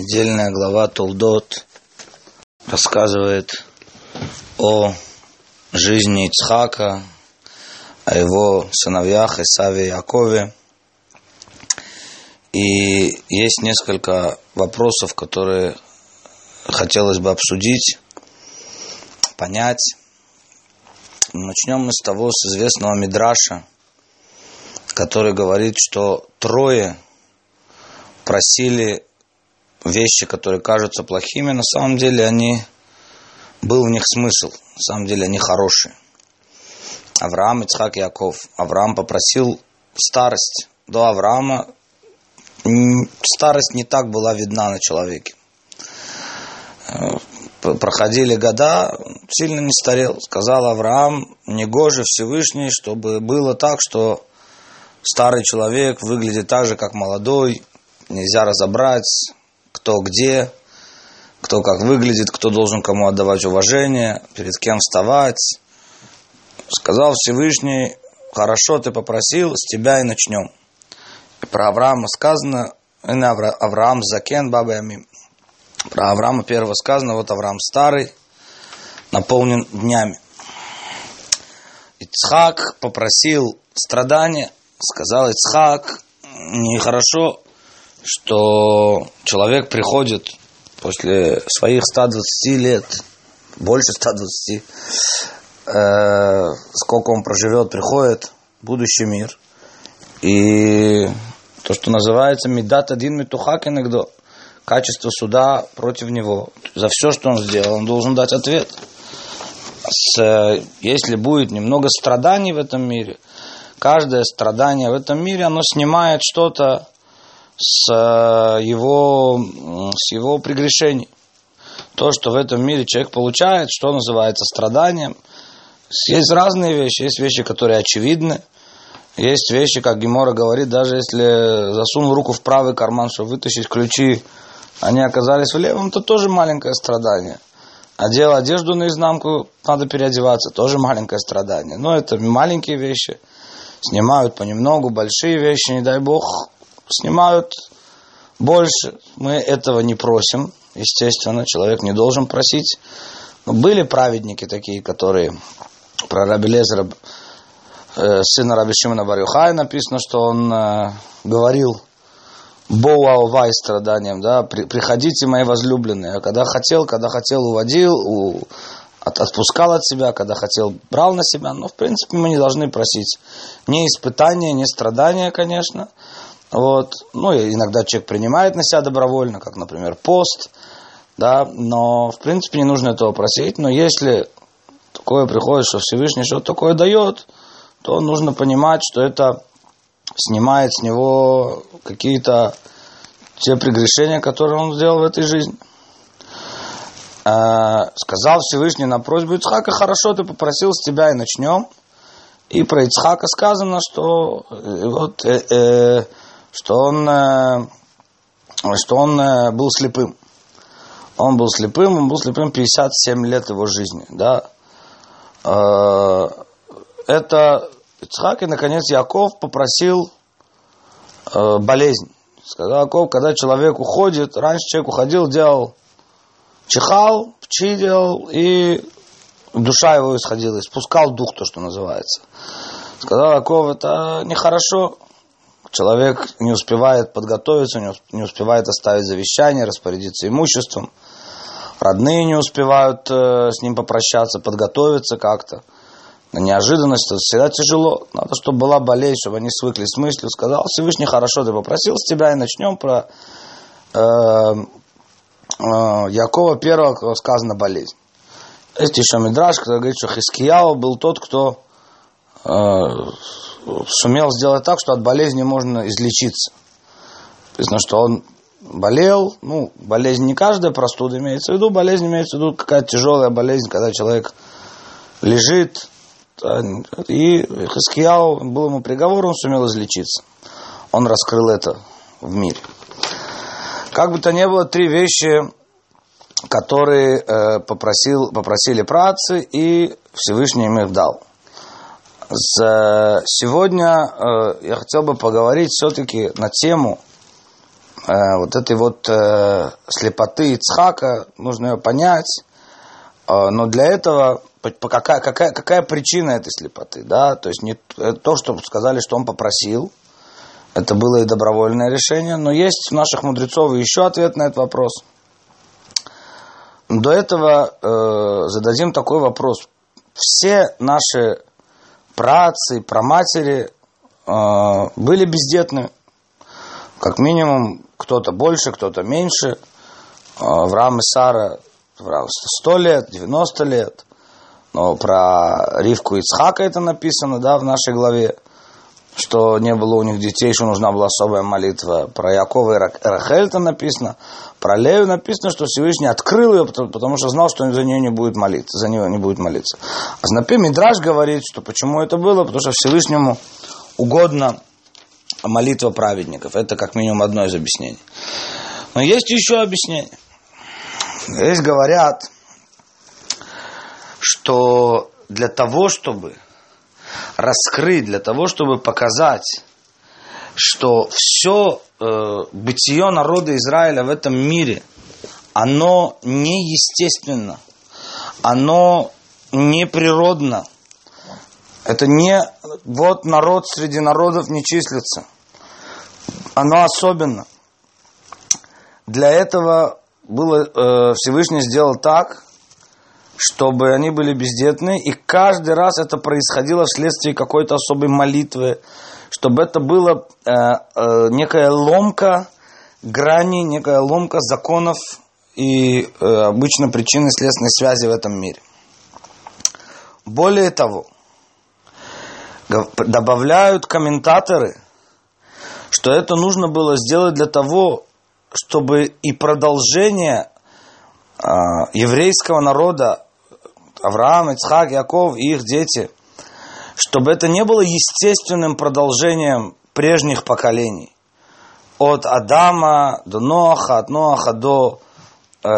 Недельная глава Тулдот рассказывает о жизни Ицхака, о его сыновьях Исаве и Якове. И есть несколько вопросов, которые хотелось бы обсудить, понять. Начнем мы с того, с известного Мидраша, который говорит, что трое просили вещи, которые кажутся плохими, на самом деле они был в них смысл, на самом деле они хорошие. Авраам, Ицхак, Яков. Авраам попросил старость. До Авраама старость не так была видна на человеке. Проходили года, сильно не старел. Сказал Авраам, негоже Всевышний, чтобы было так, что старый человек выглядит так же, как молодой, нельзя разобрать, кто где, кто как выглядит, кто должен кому отдавать уважение, перед кем вставать. Сказал Всевышний, хорошо ты попросил, с тебя и начнем. И про Авраама сказано, Авраам закен бабами. Про Авраама первого сказано, вот Авраам старый, наполнен днями. Ицхак попросил страдания, сказал Ицхак, нехорошо что человек приходит после своих 120 лет, больше 120, э, сколько он проживет, приходит будущий мир. И то, что называется медат один метухак иногда, качество суда против него. За все, что он сделал, он должен дать ответ. С, если будет немного страданий в этом мире, каждое страдание в этом мире, оно снимает что-то с э, его, с его прегрешений. То, что в этом мире человек получает, что называется страданием. Есть разные вещи. Есть вещи, которые очевидны. Есть вещи, как Гемора говорит, даже если засунул руку в правый карман, чтобы вытащить ключи, они оказались в левом, то тоже маленькое страдание. Одел одежду наизнанку, надо переодеваться, тоже маленькое страдание. Но это маленькие вещи. Снимают понемногу, большие вещи, не дай бог, снимают больше. Мы этого не просим, естественно, человек не должен просить. Но были праведники такие, которые про Раби Лезера, э, сына Раби Шимона Барюхай, написано, что он э, говорил Боуаувай страданием, да, при, приходите, мои возлюбленные. А когда хотел, когда хотел, уводил, от, отпускал от себя, когда хотел, брал на себя. Но, в принципе, мы не должны просить ни испытания, ни страдания, конечно. Вот. Ну, иногда человек принимает на себя добровольно, как, например, пост, да, но, в принципе, не нужно этого просить, но если такое приходит, что Всевышний что-то такое дает, то нужно понимать, что это снимает с него какие-то те прегрешения, которые он сделал в этой жизни. Э, сказал Всевышний на просьбу Ицхака, хорошо, ты попросил с тебя и начнем. И про Ицхака сказано, что э, вот, э, э, что он, э, что он э, был слепым. Он был слепым, он был слепым 57 лет его жизни. Да? Э, это Ицхак и, наконец, Яков попросил болезнь. Сказал Яков, когда человек уходит, раньше человек уходил, делал, чихал, пчи и душа его исходила, испускал дух, то, что называется. Сказал Яков, это нехорошо, Человек не успевает подготовиться, не успевает оставить завещание, распорядиться имуществом. Родные не успевают э, с ним попрощаться, подготовиться как-то. На неожиданность это всегда тяжело. Надо, чтобы была болезнь, чтобы они свыкли с мыслью. Сказал Всевышний, хорошо, ты попросил с тебя, и начнем про э, э, Якова первого, сказано болезнь. Есть еще Мидраш, который говорит, что Хискияу был тот, кто э, сумел сделать так, что от болезни можно излечиться. Написано, что он болел, ну, болезнь не каждая простуда имеется в виду, болезнь имеется в виду какая-то тяжелая болезнь, когда человек лежит, и Хаскияу был ему приговор, он сумел излечиться. Он раскрыл это в мире. Как бы то ни было, три вещи, которые э, попросил, попросили працы, и Всевышний им их дал. Сегодня э, я хотел бы поговорить все-таки на тему вот этой вот э, слепоты Ицхака, нужно ее понять. Э, но для этого какая, какая, какая причина этой слепоты? Да? То есть не то, что сказали, что он попросил, это было и добровольное решение, но есть у наших мудрецов еще ответ на этот вопрос. До этого э, зададим такой вопрос. Все наши працы, праматери э, были бездетны. Как минимум, кто-то больше, кто-то меньше. Э, Авраам и Сара 100 лет, 90 лет. Но про Ривку и Ицхака это написано, да, в нашей главе, что не было у них детей, что нужна была особая молитва. Про Якова и Рахель это написано. Про Лею написано, что Всевышний открыл ее, потому что знал, что за нее не будет молиться, за нее не будет молиться. А Знапи Мидраш говорит, что почему это было, потому что Всевышнему угодно молитва праведников. Это как минимум одно из объяснений. Но есть еще объяснение. Здесь говорят, что для того, чтобы раскрыть, для того, чтобы показать, что все э, бытие народа Израиля в этом мире, оно неестественно, оно неприродно. Это не вот народ среди народов не числится. Оно особенно. Для этого было, э, Всевышний сделал так, чтобы они были бездетны, и каждый раз это происходило вследствие какой-то особой молитвы, чтобы это было э, э, некая ломка грани, некая ломка законов и э, обычно причины следственной связи в этом мире. Более того, добавляют комментаторы, что это нужно было сделать для того, чтобы и продолжение э, еврейского народа Авраам, Ицхак, Яков и их дети, чтобы это не было естественным продолжением прежних поколений. От Адама до Ноаха, от Ноаха до э,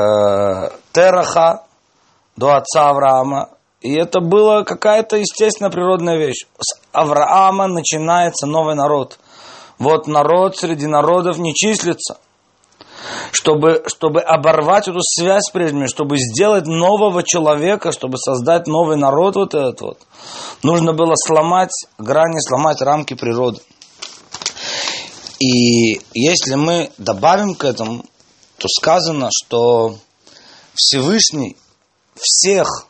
Тераха, до отца Авраама. И это была какая-то естественно природная вещь. С Авраама начинается новый народ. Вот народ среди народов не числится – чтобы, чтобы оборвать эту связь с прежними, чтобы сделать нового человека, чтобы создать новый народ вот этот вот, нужно было сломать грани, сломать рамки природы. И если мы добавим к этому, то сказано, что Всевышний всех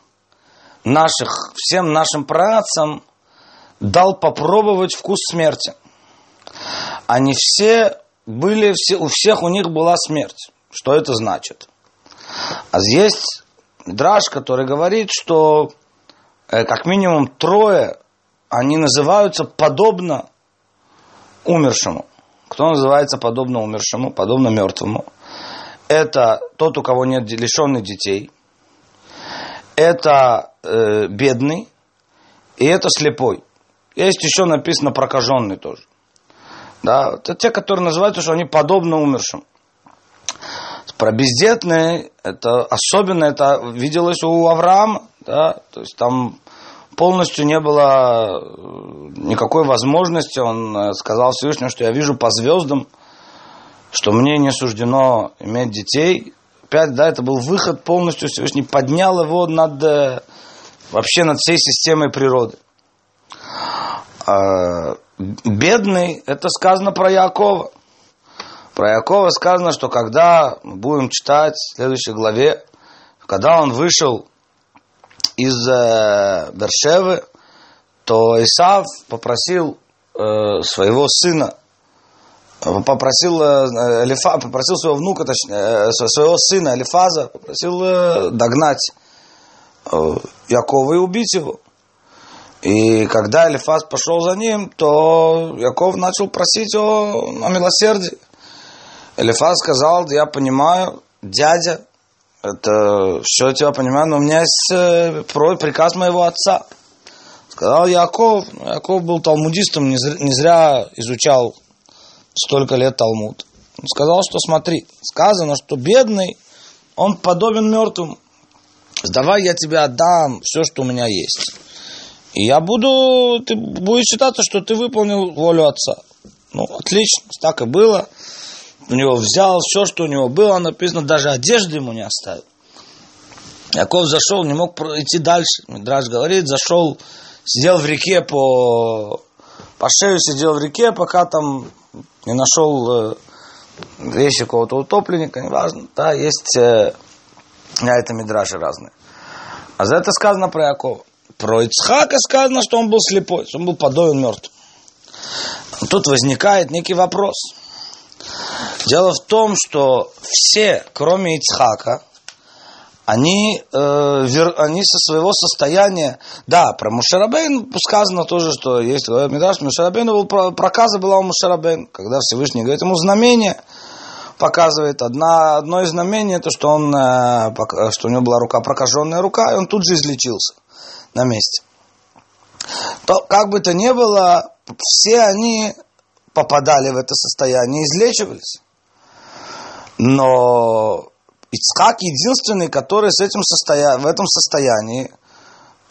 наших, всем нашим працам дал попробовать вкус смерти. Они все были все, у всех у них была смерть. Что это значит? А есть драж, который говорит, что э, как минимум трое, они называются подобно умершему. Кто называется подобно умершему, подобно мертвому? Это тот, у кого нет лишенных детей. Это э, бедный. И это слепой. Есть еще написано прокаженный тоже. Да, это те, которые называются, что они подобны умершим. Про бездетные, это особенно это виделось у Авраама, да, то есть там полностью не было э, никакой возможности. Он э, сказал Всевышнему, что я вижу по звездам, что мне не суждено иметь детей. Опять, да, это был выход полностью, Всевышний поднял его над, э, вообще над всей системой природы. Бедный, это сказано про Якова. Про Якова сказано, что когда мы будем читать в следующей главе, когда он вышел из э, Бершевы, то Исав попросил э, своего сына, попросил, э, Элифа, попросил своего внука, точнее, э, своего сына Элифаза, попросил э, догнать э, Якова и убить его. И когда Элифаз пошел за ним, то Яков начал просить о, о милосердии. Элифаз сказал, я понимаю, дядя, это все я тебя понимаю, но у меня есть э, приказ моего отца. Сказал Яков, Яков был талмудистом, не зря, не зря изучал столько лет Талмуд. Он сказал, что смотри, сказано, что бедный, он подобен мертвому. Давай я тебе отдам все, что у меня есть. Я буду, ты будешь считаться, что ты выполнил волю отца. Ну, отлично, так и было. у него взял все, что у него было, написано, даже одежды ему не оставил. Яков зашел, не мог идти дальше. Мидраж говорит, зашел, сидел в реке по, по шею, сидел в реке, пока там не нашел э, вещи какого-то утопленника, неважно. Да, есть э, на этом мидраши разные. А за это сказано про Якова. Про Ицхака сказано, что он был слепой, что он был подоен мертв. Тут возникает некий вопрос. Дело в том, что все, кроме Ицхака, они, э, вер, они со своего состояния, да, про Мушарабейн сказано тоже, что есть Медраш, Мушарабейн был, проказа была у Мушарабейн, когда Всевышний говорит ему знамение, показывает одна, одно из знамений, это что, он, э, что у него была рука, прокаженная рука, и он тут же излечился на месте. То, как бы то ни было, все они попадали в это состояние, излечивались. Но Ицхак единственный, который с этим состоя... в этом состоянии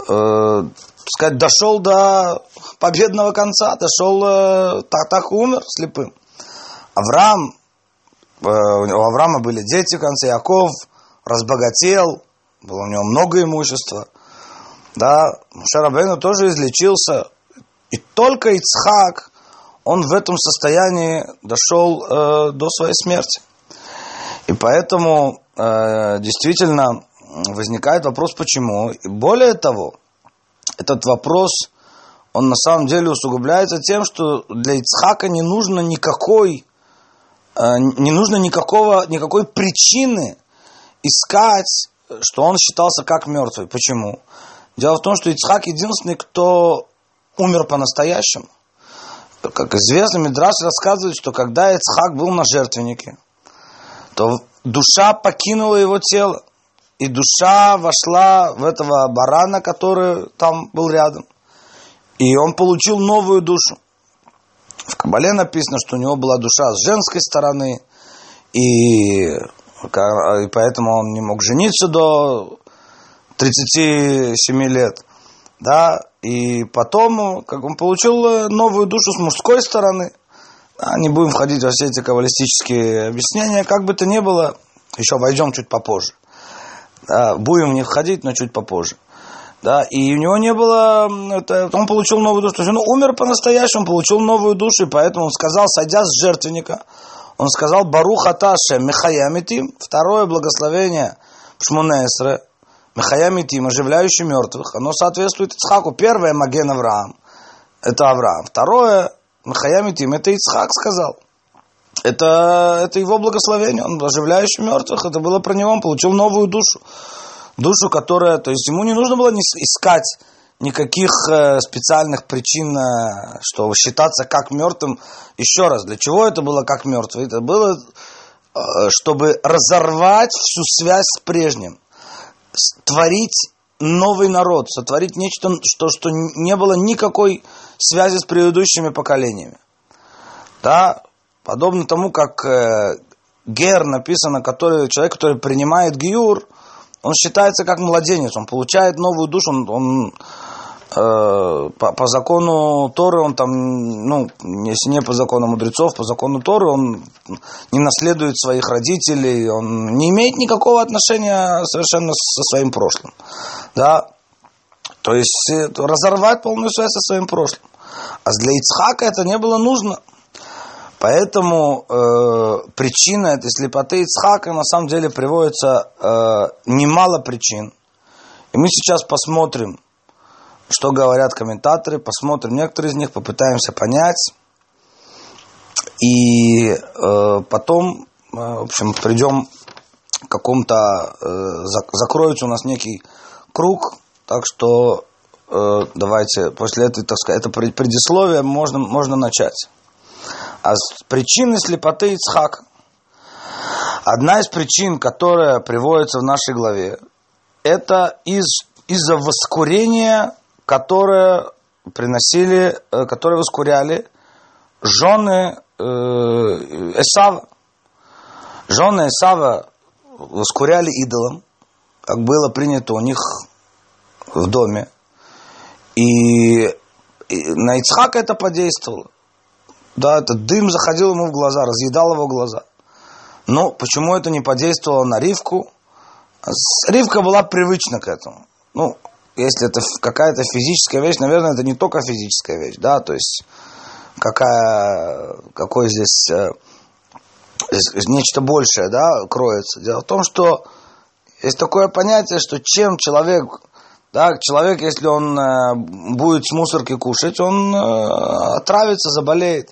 э, сказать, дошел до победного конца, дошел, э, так, так умер слепым. Авраам, э, у Авраама были дети в конце, Яков разбогател, было у него много имущества. Да, Шарабейну тоже излечился. И только Ицхак, он в этом состоянии дошел э, до своей смерти. И поэтому э, действительно возникает вопрос, почему. И более того, этот вопрос, он на самом деле усугубляется тем, что для Ицхака не нужно никакой, э, не нужно никакого, никакой причины искать, что он считался как мертвый. Почему? Дело в том, что Ицхак единственный, кто умер по-настоящему. Как известно, Мидрас рассказывает, что когда Ицхак был на жертвеннике, то душа покинула его тело, и душа вошла в этого барана, который там был рядом, и он получил новую душу. В Кабале написано, что у него была душа с женской стороны, и, и поэтому он не мог жениться до 37 лет. Да, и потом как он получил новую душу с мужской стороны. А, не будем входить во все эти каббалистические объяснения. Как бы то ни было, еще войдем чуть попозже. Да, будем них входить, но чуть попозже. Да, и у него не было, это, он получил новую душу, то есть он умер по-настоящему, получил новую душу, и поэтому он сказал, сойдя с жертвенника, он сказал, Барух Аташе Михаямитим, второе благословение Шмунесре, Михаямитим, оживляющий мертвых, оно соответствует Ицхаку. Первое Маген Авраам, это Авраам. Второе Махаямитим, это Ицхак сказал. Это, это его благословение, он оживляющий мертвых, это было про него, он получил новую душу. Душу, которая, то есть ему не нужно было искать никаких э, специальных причин, э, что считаться как мертвым. Еще раз, для чего это было как мертвый? Это было, э, чтобы разорвать всю связь с прежним, творить новый народ, сотворить нечто, что, что не было никакой связи с предыдущими поколениями. Да, подобно тому, как э, гер написано, который, человек, который принимает гиур, он считается как младенец, он получает новую душу, он, он по, по закону Торы, он там, ну, если не по закону мудрецов, по закону Торы, он не наследует своих родителей, он не имеет никакого отношения совершенно со своим прошлым. Да? То есть э, разорвать полную связь со своим прошлым. А для Ицхака это не было нужно. Поэтому э, причина этой слепоты Ицхака на самом деле приводится э, немало причин. И мы сейчас посмотрим, что говорят комментаторы, посмотрим некоторые из них, попытаемся понять. И э, потом, э, в общем, придем к какому-то, э, закроется у нас некий круг, так что Э, давайте после этой, так сказать, это предисловие можно, можно начать. А с причины слепоты Ицхака. Одна из причин, которая приводится в нашей главе, это из, из-за воскурения, которое приносили, э, которое воскуряли жены э, Эсава. Жены Эсава воскуряли идолом, как было принято у них в доме. И, и на Ицхака это подействовало. Да, этот дым заходил ему в глаза, разъедал его глаза. Ну, почему это не подействовало на Ривку? Ривка была привычна к этому. Ну, если это какая-то физическая вещь, наверное, это не только физическая вещь, да, то есть какая, какой здесь, э, здесь нечто большее, да, кроется. Дело в том, что есть такое понятие, что чем человек, да, человек, если он э, будет с мусорки кушать, он э, отравится, заболеет.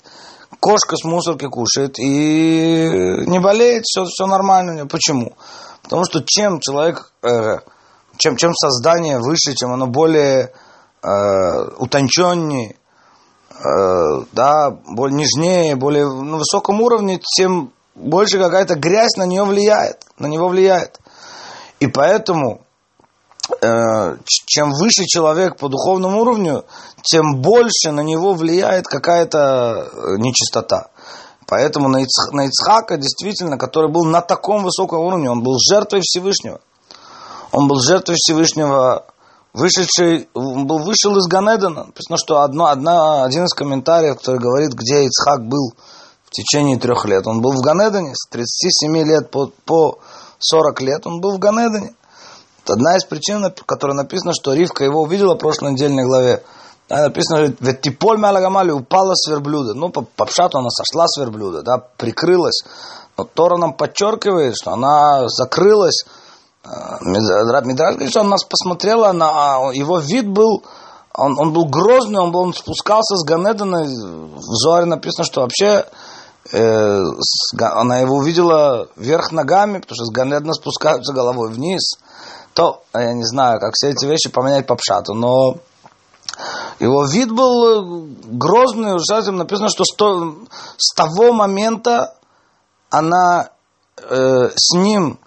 Кошка с мусорки кушает и не болеет, все, все нормально у нее. Почему? Потому что чем человек, чем, чем создание выше, чем оно более э, утонченнее, э, да, более нежнее, более на высоком уровне, тем больше какая-то грязь на нее влияет, на него влияет. И поэтому, э, чем выше человек по духовному уровню, тем больше на него влияет какая-то э, нечистота. Поэтому на, Ицх, Ицхака, действительно, который был на таком высоком уровне, он был жертвой Всевышнего. Он был жертвой Всевышнего, вышедший, он был вышел из Ганедана. Написано, что одно, одна, один из комментариев, который говорит, где Ицхак был в течение трех лет. Он был в Ганедане с 37 лет по, по 40 лет он был в Ганедане. Это одна из причин, которая написана, что Ривка его увидела в прошлой недельной главе. Написано, ведь типоль мялагамали упала с верблюда. Ну, по, по пшату она сошла с верблюда, да, прикрылась. Но Тора нам подчеркивает, что она закрылась. А, Мидраш говорит, что она нас посмотрела, на, его вид был, он, он был грозный, он, был, он спускался с Ганедана. В Зоаре написано, что вообще э, она его увидела вверх ногами, потому что с Ганедна спускаются головой вниз, то, я не знаю, как все эти вещи поменять по пшату, но его вид был грозный, ужасный, написано, что сто, с того момента она э, с ним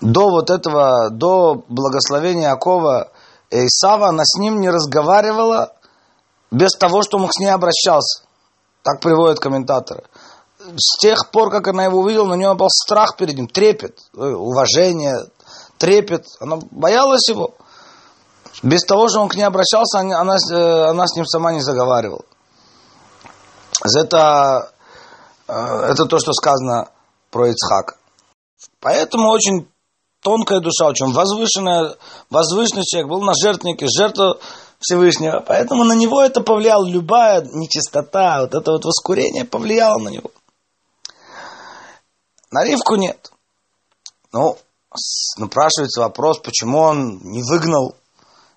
до вот этого, до благословения Акова и Исава, она с ним не разговаривала без того, что он с ней обращался. Так приводят комментаторы с тех пор, как она его увидела, на нее был страх перед ним, трепет, э, уважение, трепет. Она боялась его. Без того, что он к ней обращался, она, она, э, она с ним сама не заговаривала. Это, э, это то, что сказано про Ицхака. Поэтому очень тонкая душа, очень возвышенная, возвышенный человек, был на жертвеннике, жертва Всевышнего. Поэтому на него это повлияло, любая нечистота, вот это вот воскурение повлияло на него. На Ривку нет. Ну, напрашивается вопрос, почему он не выгнал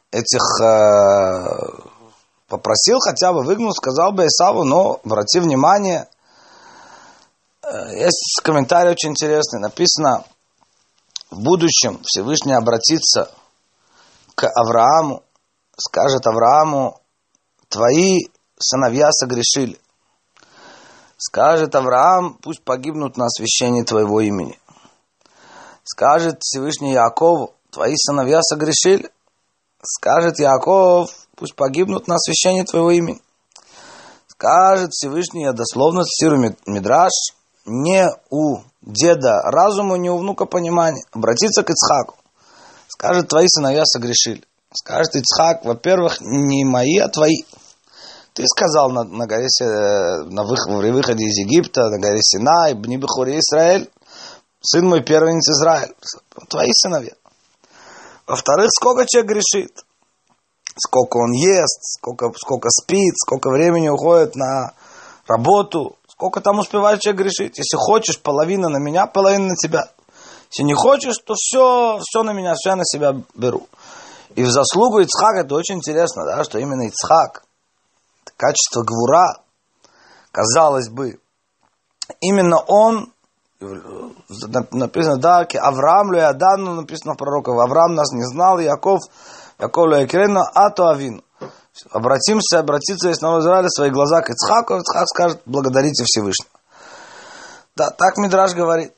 этих, э, попросил хотя бы выгнал, сказал бы Исаву, но обрати внимание, э, есть комментарий очень интересный, написано, в будущем Всевышний обратится к Аврааму, скажет Аврааму, твои сыновья согрешили. Скажет Авраам, пусть погибнут на освящении твоего имени. Скажет Всевышний Якову, твои сыновья согрешили. Скажет Яков, пусть погибнут на освящении твоего имени. Скажет Всевышний, я дословно цитирую Мидраш, не у деда разума, не у внука понимания. Обратиться к Ицхаку. Скажет, твои сыновья согрешили. Скажет Ицхак, во-первых, не мои, а твои. Ты сказал на, на горе, на выходе, выходе из Египта, на горе Синай, Бни Бехури Израиль, сын мой первенец Израиль. Твои сыновья. Во-вторых, сколько человек грешит? Сколько он ест, сколько, сколько спит, сколько времени уходит на работу, сколько там успевает человек грешить. Если хочешь, половина на меня, половина на тебя. Если не хочешь, то все, все на меня, все я на себя беру. И в заслугу Ицхака это очень интересно, да, что именно Ицхак, качество гвура, казалось бы, именно он, написано, да, Авраам Луядану, написано в пророках, Авраам нас не знал, Яков, Яков Луякирена, а то Авин. Обратимся, обратиться из Нового Израиля свои глаза к Ицхаку, Ицхак скажет, благодарите Всевышнего. Да, так Мидраш говорит.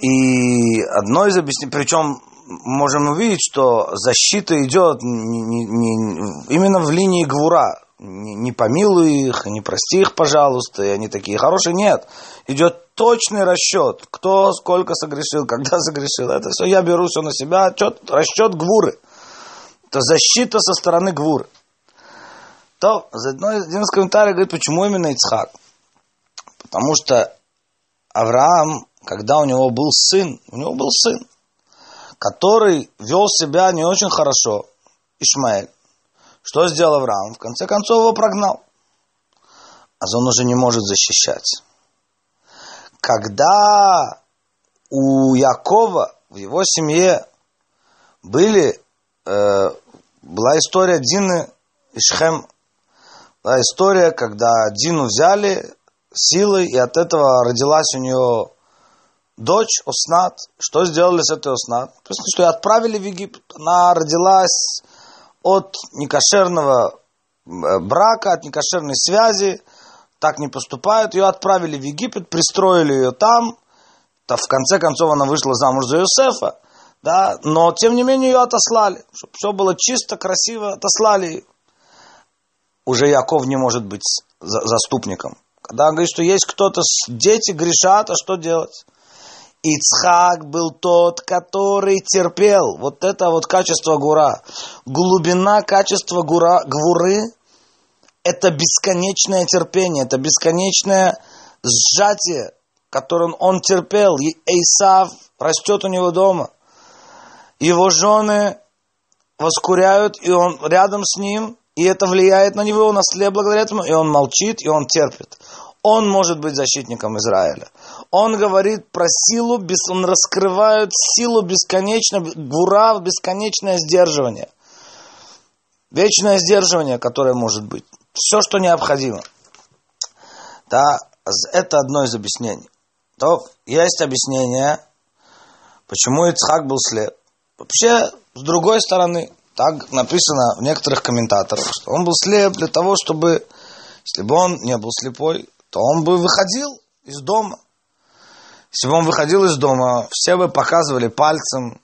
И одно из объяснений, причем можем увидеть, что защита идет не, не, не, именно в линии гвура не, не помилуй их, не прости их, пожалуйста, и они такие хорошие. Нет, идет точный расчет, кто сколько согрешил, когда согрешил. Это все я беру все на себя, отчет, расчет гвуры. Это защита со стороны гвуры. То один из комментариев говорит, почему именно Ицхак? Потому что Авраам когда у него был сын, у него был сын, который вел себя не очень хорошо, Ишмаэль. Что сделал Авраам? В конце концов его прогнал. А он уже не может защищать. Когда у Якова в его семье были, э, была история Дины и Шхем. Была история, когда Дину взяли силой, и от этого родилась у нее дочь Оснат. Что сделали с этой Оснат? Просто что ее отправили в Египет. Она родилась от некошерного э, брака, от некошерной связи. Так не поступают. Ее отправили в Египет, пристроили ее там. То в конце концов она вышла замуж за Иосифа. Да, но тем не менее ее отослали. Чтобы все было чисто, красиво, отослали. Уже Яков не может быть заступником. Когда он говорит, что есть кто-то, дети грешат, а что делать? Ицхак был тот, который терпел. Вот это вот качество гура. Глубина качества гура, гвуры – это бесконечное терпение, это бесконечное сжатие, которым он терпел. Исав растет у него дома. Его жены воскуряют, и он рядом с ним, и это влияет на него, он ослеп благодаря этому, и он молчит, и он терпит. Он может быть защитником Израиля. Он говорит про силу, он раскрывает силу бесконечно, гура, бесконечное сдерживание. Вечное сдерживание, которое может быть. Все, что необходимо. Да, это одно из объяснений. То есть объяснение, почему Ицхак был слеп. Вообще, с другой стороны, так написано в некоторых комментаторах, что он был слеп для того, чтобы, если бы он не был слепой, то он бы выходил из дома. Если бы он выходил из дома, все бы показывали пальцем,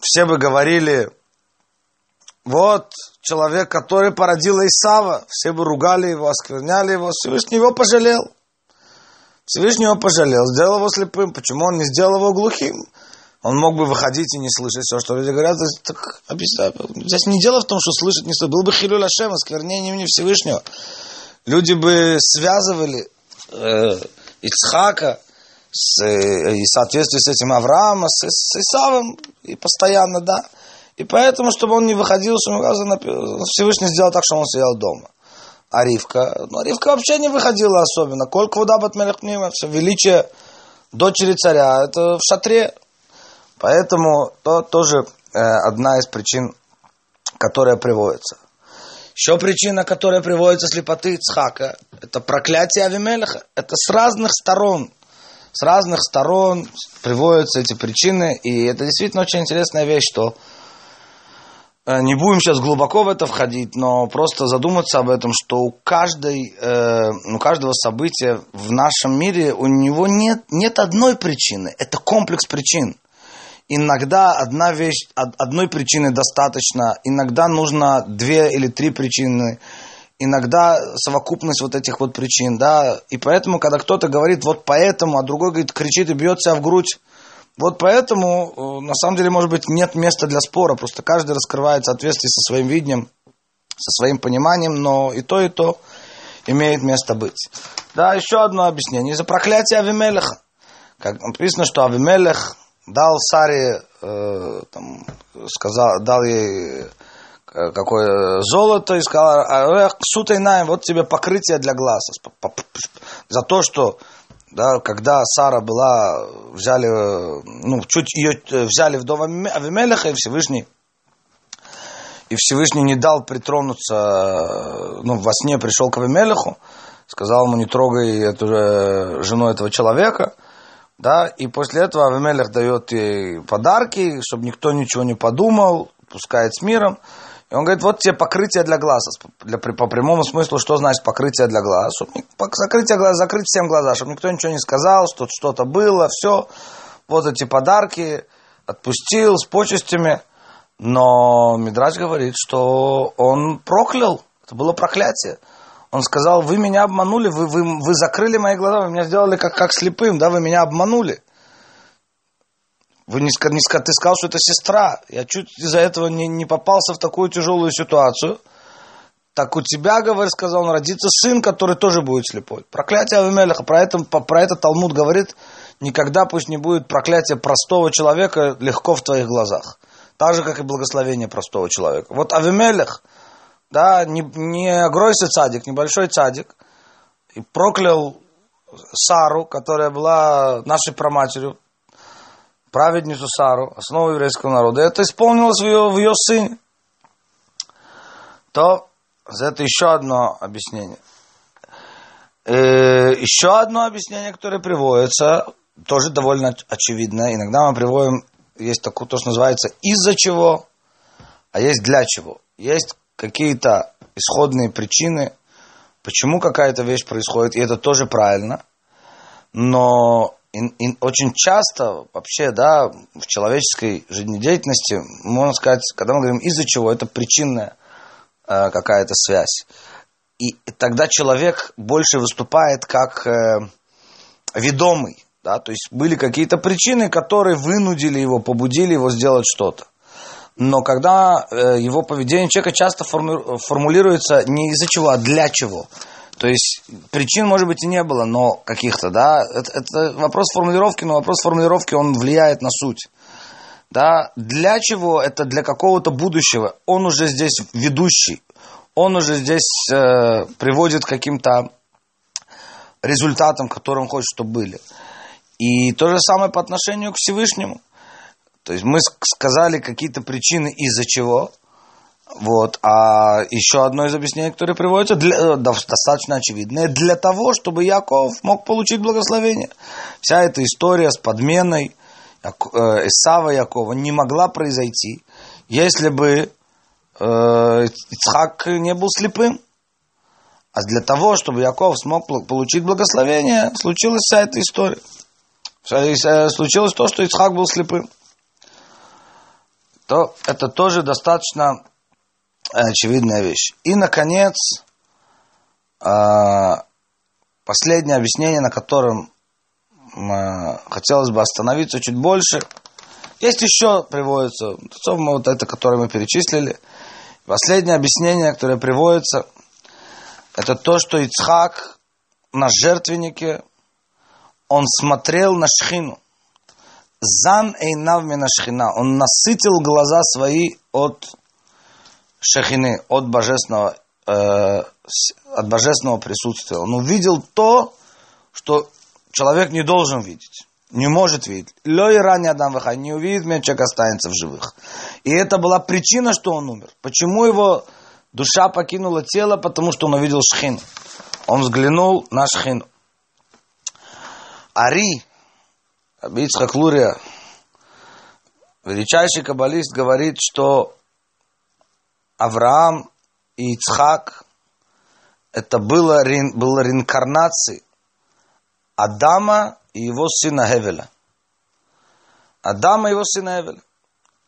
все бы говорили, вот человек, который породил Исава, все бы ругали его, оскверняли его, Всевышний его пожалел. Всевышний его пожалел, сделал его слепым. Почему он не сделал его глухим? Он мог бы выходить и не слышать все, что люди говорят. Так, Здесь не дело в том, что слышать не слышать. Был бы Хилюль Ашем, осквернение имени Всевышнего люди бы связывали э, Ицхака с, э, и в соответствии с этим Авраама, с, с Исавом, и постоянно, да. И поэтому, чтобы он не выходил, Всевышний сделал так, что он сидел дома. А Ривка, ну, Ривка вообще не выходила особенно. Колька вода батмелехпнима, все величие дочери царя, это в шатре. Поэтому то тоже э, одна из причин, которая приводится. Еще причина, которая приводится слепоты Ицхака, это проклятие Авимелеха. Это с разных сторон. С разных сторон приводятся эти причины. И это действительно очень интересная вещь, что э, не будем сейчас глубоко в это входить, но просто задуматься об этом, что у, каждой, э, у каждого события в нашем мире у него нет, нет одной причины. Это комплекс причин. Иногда одна вещь, одной причины достаточно, иногда нужно две или три причины, иногда совокупность вот этих вот причин, да, и поэтому, когда кто-то говорит вот поэтому, а другой говорит, кричит и бьет себя в грудь, вот поэтому, э, на самом деле, может быть, нет места для спора, просто каждый раскрывает в соответствии со своим видением, со своим пониманием, но и то, и то имеет место быть. Да, еще одно объяснение. Из-за проклятия Авимелеха. Как написано, что Авимелех дал Саре, э, там, сказал, дал ей э, какое золото и сказал, «А, сутай найм, вот тебе покрытие для глаз. За то, что да, когда Сара была, взяли, ну, чуть ее взяли в дом Авимелеха, и Всевышний, и Всевышний не дал притронуться, ну, во сне пришел к Авимелеху, сказал ему, не трогай эту э, жену этого человека – да, и после этого Авимелех дает ей подарки, чтобы никто ничего не подумал, пускает с миром. И он говорит, вот тебе покрытие для глаз. Для, по прямому смыслу, что значит покрытие для глаз? Закрытие глаз, закрыть всем глаза, чтобы никто ничего не сказал, что что-то было, все. Вот эти подарки отпустил с почестями. Но Мидрач говорит, что он проклял. Это было проклятие. Он сказал, вы меня обманули, вы, вы, вы закрыли мои глаза, вы меня сделали как, как слепым, да, вы меня обманули. Вы не, не, ты сказал, что это сестра. Я чуть из-за этого не, не попался в такую тяжелую ситуацию. Так у тебя, говорит, сказал он, родится сын, который тоже будет слепой. Проклятие Авимелеха. Про это, про это Талмуд говорит, никогда пусть не будет проклятие простого человека легко в твоих глазах. Так же, как и благословение простого человека. Вот Авимелех, да, не, не огройся цадик, небольшой цадик, и проклял Сару, которая была нашей проматерью, праведницу Сару, основу еврейского народа. Это исполнилось в ее, в ее сыне. То это еще одно объяснение. Э, еще одно объяснение, которое приводится, тоже довольно очевидное. Иногда мы приводим, есть такое, то, что называется из-за чего, а есть для чего. Есть какие-то исходные причины, почему какая-то вещь происходит, и это тоже правильно. Но и, и очень часто вообще, да, в человеческой жизнедеятельности, можно сказать, когда мы говорим из-за чего, это причинная э, какая-то связь. И тогда человек больше выступает как э, ведомый. Да? То есть были какие-то причины, которые вынудили его, побудили его сделать что-то. Но когда э, его поведение человека часто формулируется не из-за чего, а для чего. То есть причин, может быть, и не было, но каких-то, да. Это, это вопрос формулировки, но вопрос формулировки, он влияет на суть. Да, для чего? Это для какого-то будущего. Он уже здесь ведущий он уже здесь э, приводит к каким-то результатам, которые он хочет, чтобы были. И то же самое по отношению к Всевышнему. То есть мы сказали какие-то причины из-за чего. Вот. А еще одно из объяснений, которое приводится, для, э, достаточно очевидное, для того, чтобы Яков мог получить благословение. Вся эта история с подменой э, Исава Якова не могла произойти, если бы Э, Ицхак не был слепым. А для того, чтобы Яков смог получить благословение, случилась вся эта история. Случилось то, что Ицхак был слепым. То это тоже достаточно очевидная вещь. И, наконец, э, последнее объяснение, на котором хотелось бы остановиться чуть больше. Есть еще, приводится, вот это, которое мы перечислили – Последнее объяснение, которое приводится, это то, что Ицхак на жертвеннике, он смотрел на шхину. Зан эйнав на шхина. Он насытил глаза свои от шахины, от божественного, э, от божественного присутствия. Он увидел то, что человек не должен видеть не может видеть. Лёй ранее Адам Вахай не увидит меня, человек останется в живых. И это была причина, что он умер. Почему его душа покинула тело? Потому что он увидел шхин. Он взглянул на шхину. Ари, Абицхак Лурия, величайший каббалист, говорит, что Авраам и Ицхак это было, было реинкарнацией Адама и его сына Хевеля. Адама и его сына Хевеля.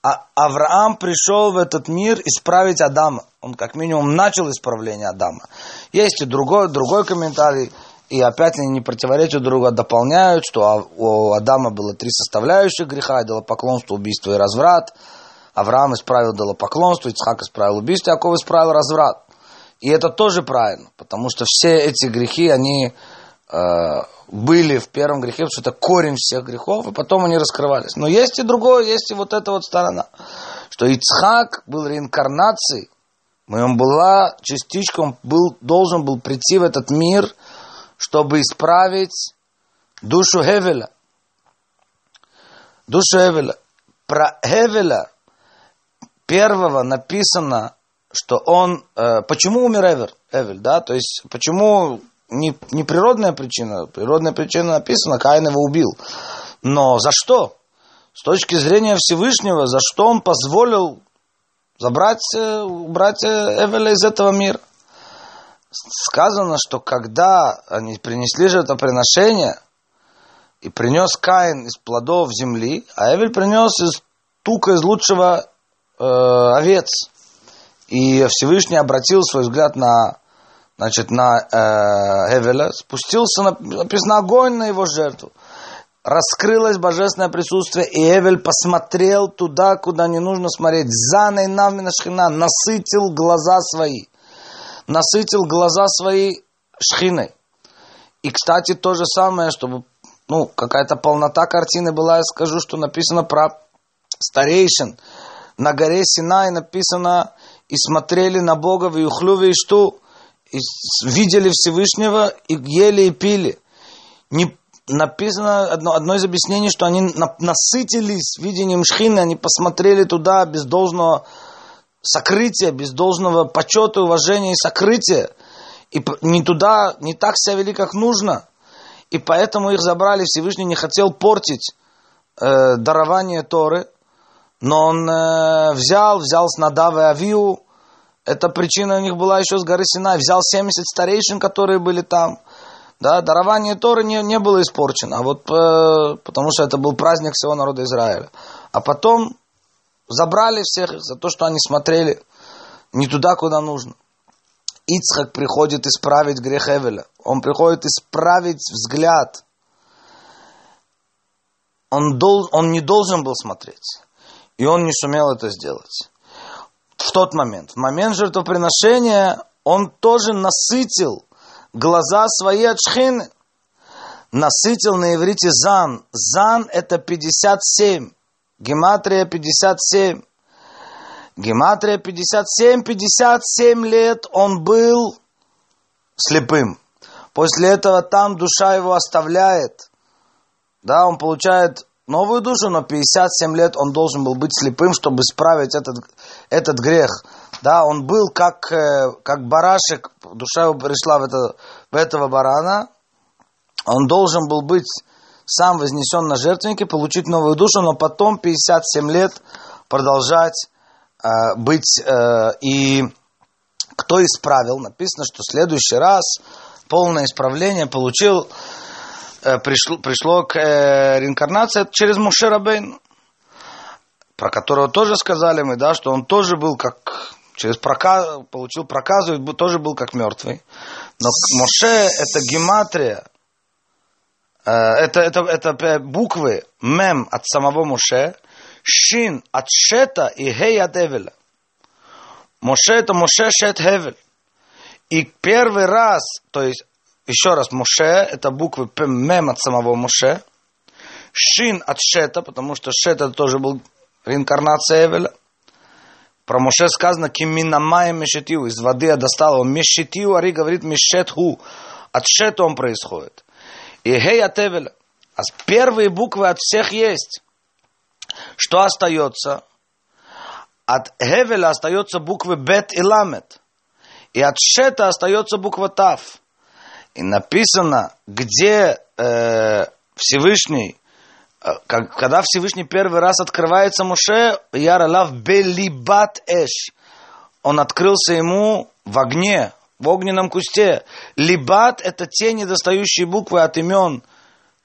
А Авраам пришел в этот мир исправить Адама. Он как минимум начал исправление Адама. Есть и другой, другой комментарий, и опять они не противоречат друг другу, а дополняют, что у Адама было три составляющих греха, поклонство, убийство и разврат. Авраам исправил поклонство, Ицхак исправил убийство, Яков исправил разврат. И это тоже правильно, потому что все эти грехи, они э, были в первом грехе, потому что это корень всех грехов, и потом они раскрывались. Но есть и другое, есть и вот эта вот сторона, что Ицхак был реинкарнацией, в нем была частичка, он был, должен был прийти в этот мир, чтобы исправить душу Хевеля. Душу Хевеля. Про Хевеля первого написано, что он... Э, почему умер Эвер? Эвель, да? То есть, почему не, не природная причина. Природная причина написана, Каин его убил. Но за что? С точки зрения Всевышнего, за что он позволил забрать, э, убрать э, Эвеля из этого мира? Сказано, что когда они принесли же это приношение, и принес Каин из плодов земли, а Эвель принес из тука из лучшего э, овец. И Всевышний обратил свой взгляд на значит, на э, Эвеля, спустился, написано, огонь на его жертву. Раскрылось божественное присутствие, и Эвель посмотрел туда, куда не нужно смотреть. Заной нам насытил глаза свои. Насытил глаза свои шхиной. И, кстати, то же самое, чтобы ну, какая-то полнота картины была, я скажу, что написано про старейшин. На горе Синай написано, и смотрели на Бога в Юхлю и Ишту, и видели Всевышнего, и ели и пили. Не, написано одно, одно из объяснений, что они насытились видением Шхины, они посмотрели туда без должного сокрытия, без должного почета, уважения и сокрытия. И не туда, не так себя вели, как нужно. И поэтому их забрали. Всевышний не хотел портить э, дарование Торы. Но он э, взял, взял с Надавы Авиу. Эта причина у них была еще с горы Синай. Взял 70 старейшин, которые были там. Да, дарование Торы не, не было испорчено. А вот э, потому что это был праздник всего народа Израиля. А потом забрали всех за то, что они смотрели не туда, куда нужно. Ицхак приходит исправить грех Эвеля. Он приходит исправить взгляд. Он, дол, он не должен был смотреть. И он не сумел это сделать. В тот момент, в момент жертвоприношения, он тоже насытил глаза свои от шхины. Насытил на иврите зан. Зан это 57. Гематрия 57. Гематрия 57. 57 лет он был слепым. После этого там душа его оставляет. Да, он получает новую душу, но 57 лет он должен был быть слепым, чтобы исправить этот, этот грех. Да, он был как, э, как барашек, душа его пришла в, это, в этого барана. Он должен был быть сам вознесен на жертвеннике, получить новую душу, но потом 57 лет продолжать э, быть. Э, и кто исправил? Написано, что в следующий раз полное исправление получил, э, пришло, пришло к э, реинкарнации через Мушерабейн, про которого тоже сказали мы, да, что он тоже был как через проказ, получил проказу и тоже был как мертвый. Но Моше это гематрия, это, это, это буквы мем от самого Моше, шин от шета и гей от эвеля. Моше это Моше шет хевель. И первый раз, то есть, еще раз, Моше, это буквы мем от самого Моше, шин от шета, потому что шет это тоже был реинкарнация Эвеля – про Моше сказано, киминамая мешетиу, из воды я достал его. Мешетиу, Ари говорит, мешетху. От шета он происходит. И гей атевеля. А первые буквы от всех есть. Что остается? От Хевеля остается буквы Бет и Ламет. И от Шета остается буква Тав. И написано, где э, Всевышний Э, когда Всевышний первый раз открывается Муше, Яралав Белибат Эш, он открылся ему в огне, в огненном кусте. Либат – это те недостающие буквы от имен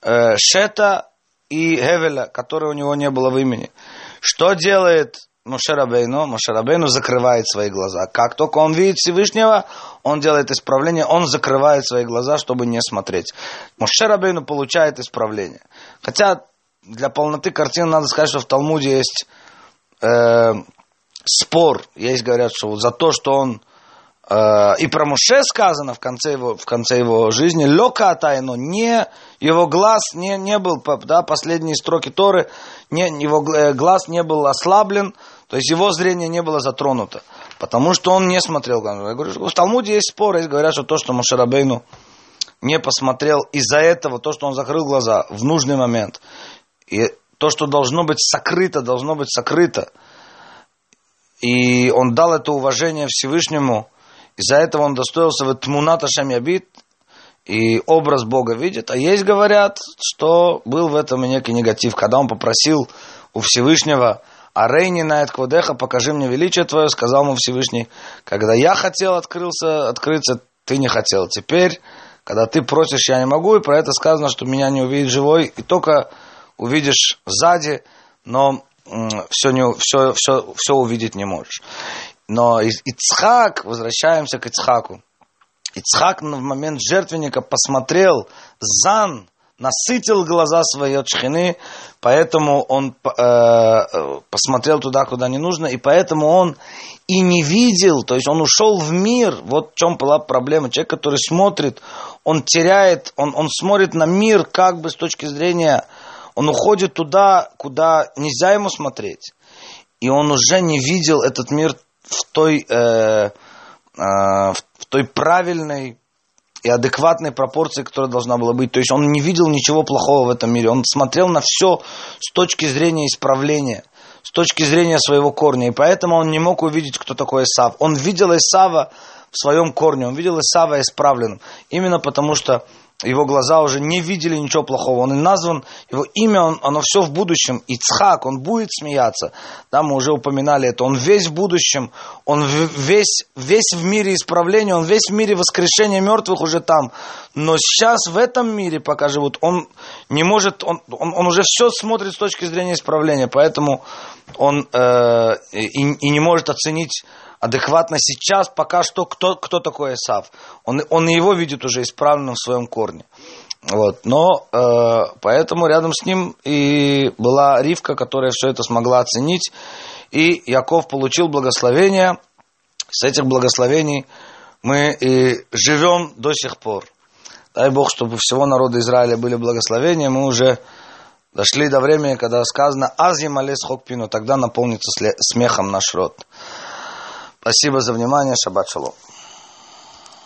э, Шета и Хевеля, которые у него не было в имени. Что делает Мушерабейну? Мушерабейну закрывает свои глаза. Как только он видит Всевышнего, он делает исправление, он закрывает свои глаза, чтобы не смотреть. Мушерабейну получает исправление. Хотя для полноты картины надо сказать, что в Талмуде есть э, спор. Есть говорят, что за то, что он и про Муше сказано в конце его, в конце его жизни, лёка тайно, не его глаз не, не был, да, последние строки Торы, не, его э, глаз не был ослаблен, то есть его зрение не было затронуто, потому что он не смотрел. Я говорю, в Талмуде есть спор, есть говорят, что то, что Мушарабейну не посмотрел из-за этого, то, что он закрыл глаза в нужный момент, и то, что должно быть сокрыто, должно быть сокрыто. И он дал это уважение Всевышнему. Из-за этого он достоился в Тмуната Шамьябит, и образ Бога видит. А есть, говорят, что был в этом и некий негатив. Когда он попросил у Всевышнего, а Рейни на Квадеха, покажи мне величие твое, сказал ему Всевышний, когда я хотел открылся, открыться, ты не хотел. Теперь, когда ты просишь, я не могу, и про это сказано, что меня не увидит живой, и только увидишь сзади, но все, не, все, все, все увидеть не можешь. Но Ицхак, возвращаемся к Ицхаку. Ицхак в момент жертвенника посмотрел, Зан насытил глаза свои от шхины, поэтому он э, посмотрел туда, куда не нужно, и поэтому он и не видел, то есть он ушел в мир, вот в чем была проблема. Человек, который смотрит, он теряет, он, он смотрит на мир как бы с точки зрения, он уходит туда, куда нельзя ему смотреть. И он уже не видел этот мир в той, э, э, в той правильной и адекватной пропорции, которая должна была быть. То есть он не видел ничего плохого в этом мире. Он смотрел на все с точки зрения исправления, с точки зрения своего корня. И поэтому он не мог увидеть, кто такой Исав. Он видел Исава в своем корне, он видел Исава исправленным. Именно потому что его глаза уже не видели ничего плохого. Он и назван, его имя, он, оно все в будущем. Ицхак, он будет смеяться. Да, мы уже упоминали это. Он весь в будущем, он весь, весь в мире исправления, он весь в мире воскрешения мертвых уже там. Но сейчас в этом мире, пока живут, он не может, он, он, он уже все смотрит с точки зрения исправления, поэтому он э, и, и не может оценить адекватно сейчас пока что, кто, кто такой Исав. Он, он его видит уже исправленным в своем корне. Вот. Но э, поэтому рядом с ним и была Ривка, которая все это смогла оценить. И Яков получил благословение. С этих благословений мы и живем до сих пор. Дай Бог, чтобы всего народа Израиля были благословения. Мы уже дошли до времени, когда сказано «Азим алес хокпину», тогда наполнится смехом наш род. Спасибо за внимание. Шаббат шалом.